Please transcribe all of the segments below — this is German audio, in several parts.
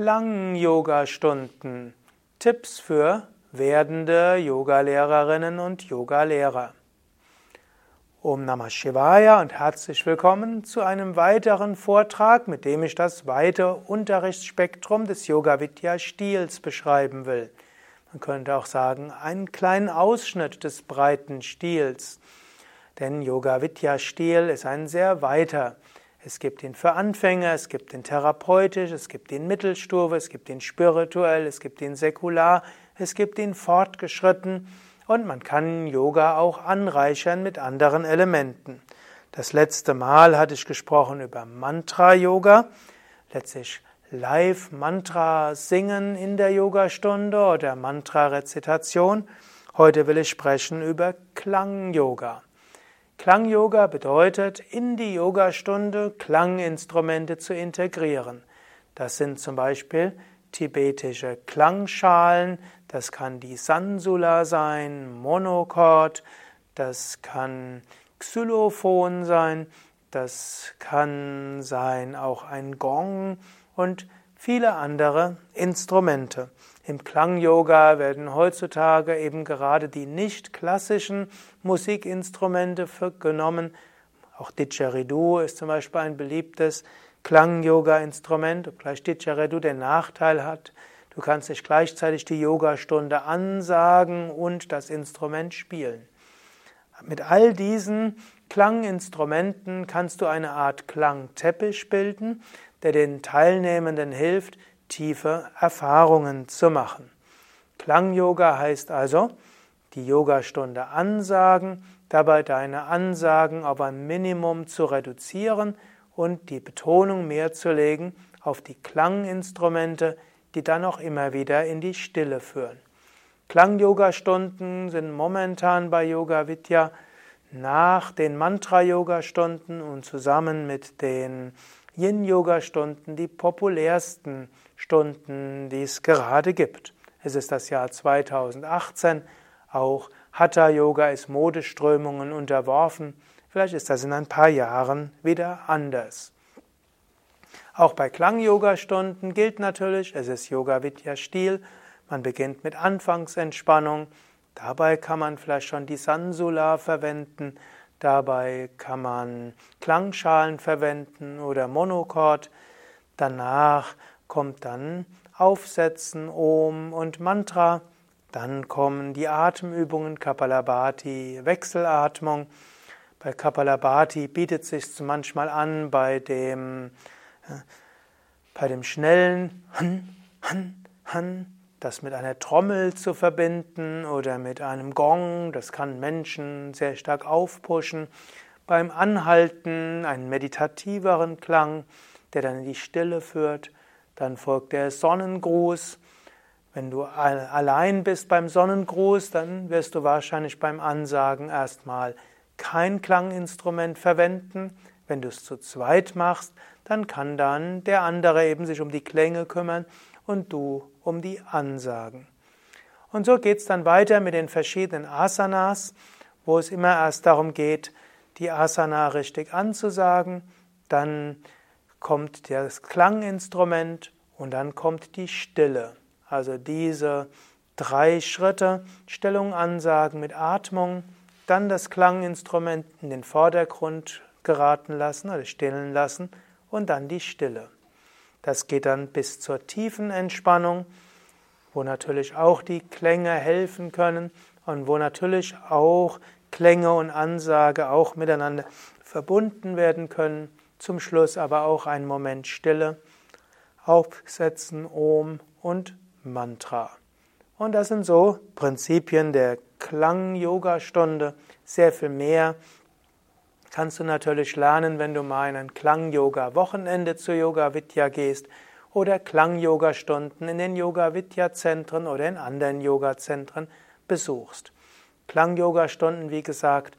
Klang-Yoga-Stunden. Tipps für werdende Yogalehrerinnen und Yogalehrer. Om Namah Shivaya und herzlich willkommen zu einem weiteren Vortrag, mit dem ich das weite Unterrichtsspektrum des Yoga Vidya Stils beschreiben will. Man könnte auch sagen, einen kleinen Ausschnitt des breiten Stils. Denn Yoga Vidya Stil ist ein sehr weiter. Es gibt ihn für Anfänger, es gibt ihn therapeutisch, es gibt ihn Mittelstufe, es gibt ihn spirituell, es gibt ihn säkular, es gibt ihn fortgeschritten und man kann Yoga auch anreichern mit anderen Elementen. Das letzte Mal hatte ich gesprochen über Mantra-Yoga, letztlich Live-Mantra singen in der Yogastunde oder Mantra-Rezitation. Heute will ich sprechen über Klang-Yoga. Klang-Yoga bedeutet, in die Yogastunde Klanginstrumente zu integrieren. Das sind zum Beispiel tibetische Klangschalen, das kann die Sansula sein, Monochord, das kann Xylophon sein, das kann sein auch ein Gong und viele andere Instrumente. Im Klang-Yoga werden heutzutage eben gerade die nicht klassischen Musikinstrumente genommen. Auch Didgeridoo ist zum Beispiel ein beliebtes Klang-Yoga-Instrument, obgleich Didgeridoo den Nachteil hat, du kannst nicht gleichzeitig die Yogastunde ansagen und das Instrument spielen. Mit all diesen Klanginstrumenten kannst du eine Art Klangteppich bilden, der den Teilnehmenden hilft, tiefe Erfahrungen zu machen. Klang-Yoga heißt also, die Yogastunde ansagen, dabei deine Ansagen auf ein Minimum zu reduzieren und die Betonung mehr zu legen auf die Klanginstrumente, die dann auch immer wieder in die Stille führen. Klang-Yoga-Stunden sind momentan bei Yoga Vidya nach den Mantra-Yoga-Stunden und zusammen mit den Yin-Yoga-Stunden die populärsten Stunden, die es gerade gibt. Es ist das Jahr 2018, auch Hatha-Yoga ist Modeströmungen unterworfen. Vielleicht ist das in ein paar Jahren wieder anders. Auch bei Klang-Yoga-Stunden gilt natürlich, es ist Yoga-Vidya-Stil. Man beginnt mit Anfangsentspannung. Dabei kann man vielleicht schon die Sansula verwenden. Dabei kann man Klangschalen verwenden oder Monochord. Danach kommt dann Aufsetzen, Om und Mantra. Dann kommen die Atemübungen, Kapalabhati, Wechselatmung. Bei Kapalabhati bietet es sich manchmal an, bei dem, äh, bei dem schnellen Han, Han, Han das mit einer Trommel zu verbinden oder mit einem Gong, das kann Menschen sehr stark aufpushen. Beim Anhalten einen meditativeren Klang, der dann in die Stille führt. Dann folgt der Sonnengruß. Wenn du allein bist beim Sonnengruß, dann wirst du wahrscheinlich beim Ansagen erstmal kein Klanginstrument verwenden. Wenn du es zu zweit machst, dann kann dann der andere eben sich um die Klänge kümmern und du um die Ansagen. Und so geht es dann weiter mit den verschiedenen Asanas, wo es immer erst darum geht, die Asana richtig anzusagen, dann kommt das Klanginstrument und dann kommt die Stille. Also diese drei Schritte, Stellung, Ansagen mit Atmung, dann das Klanginstrument in den Vordergrund geraten lassen oder stillen lassen und dann die Stille. Das geht dann bis zur tiefen Entspannung, wo natürlich auch die Klänge helfen können und wo natürlich auch Klänge und Ansage auch miteinander verbunden werden können. Zum Schluss aber auch ein Moment Stille, Aufsetzen Om und Mantra. Und das sind so Prinzipien der Klang-Yoga-Stunde. Sehr viel mehr kannst du natürlich lernen, wenn du mal in ein Klang-Yoga-Wochenende zu Yoga Vidya gehst oder Klang-Yoga-Stunden in den Yoga-Vidya-Zentren oder in anderen Yoga-Zentren besuchst. Klang-Yoga-Stunden, wie gesagt,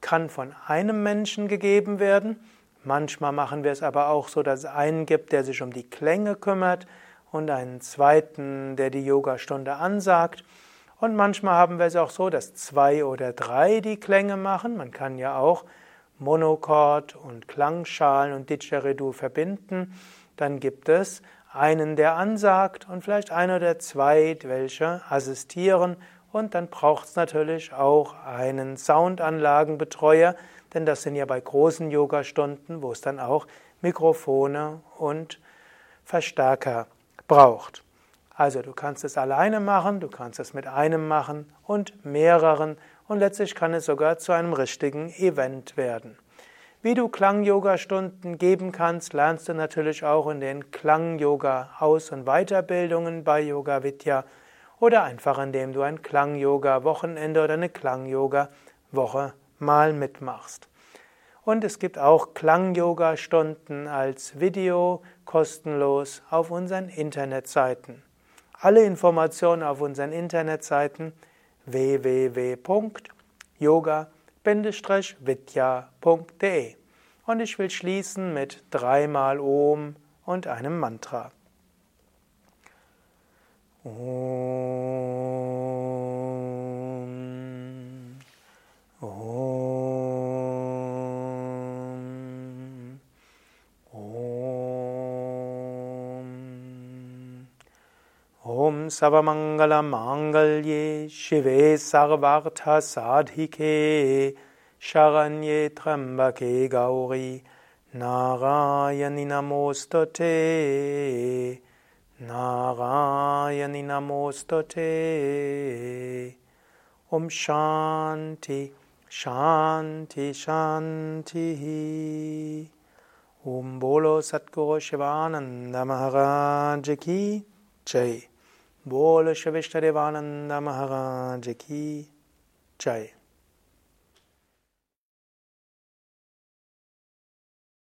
kann von einem Menschen gegeben werden. Manchmal machen wir es aber auch so, dass es einen gibt, der sich um die Klänge kümmert und einen zweiten, der die Yogastunde ansagt. Und manchmal haben wir es auch so, dass zwei oder drei die Klänge machen. Man kann ja auch Monochord und Klangschalen und Didgeridoo verbinden. Dann gibt es einen, der ansagt und vielleicht ein oder zwei, welche assistieren. Und dann braucht es natürlich auch einen Soundanlagenbetreuer, denn das sind ja bei großen Yogastunden, wo es dann auch Mikrofone und Verstärker braucht. Also du kannst es alleine machen, du kannst es mit einem machen und mehreren und letztlich kann es sogar zu einem richtigen Event werden. Wie du Klang-Yoga-Stunden geben kannst, lernst du natürlich auch in den Klang-Yoga-Aus- und Weiterbildungen bei Yoga Vidya oder einfach indem du ein Klang-Yoga-Wochenende oder eine Klang-Yoga-Woche mal mitmachst. Und es gibt auch Klang-Yoga-Stunden als Video kostenlos auf unseren Internetseiten. Alle Informationen auf unseren Internetseiten www.yoga.com vidya.de. Und ich will schließen mit dreimal Om und einem Mantra. Om. Om Savamangala Mangalye Shive Sarvartha Sadhike Sharanye Trambake Gauri Narayani Namostate Narayani Namostate Om Shanti Shanti Shanti Om Bolo Satguru Shivananda Maharaj Ki Jai Bolo Shivishtadevananda Maharaj Ki Jai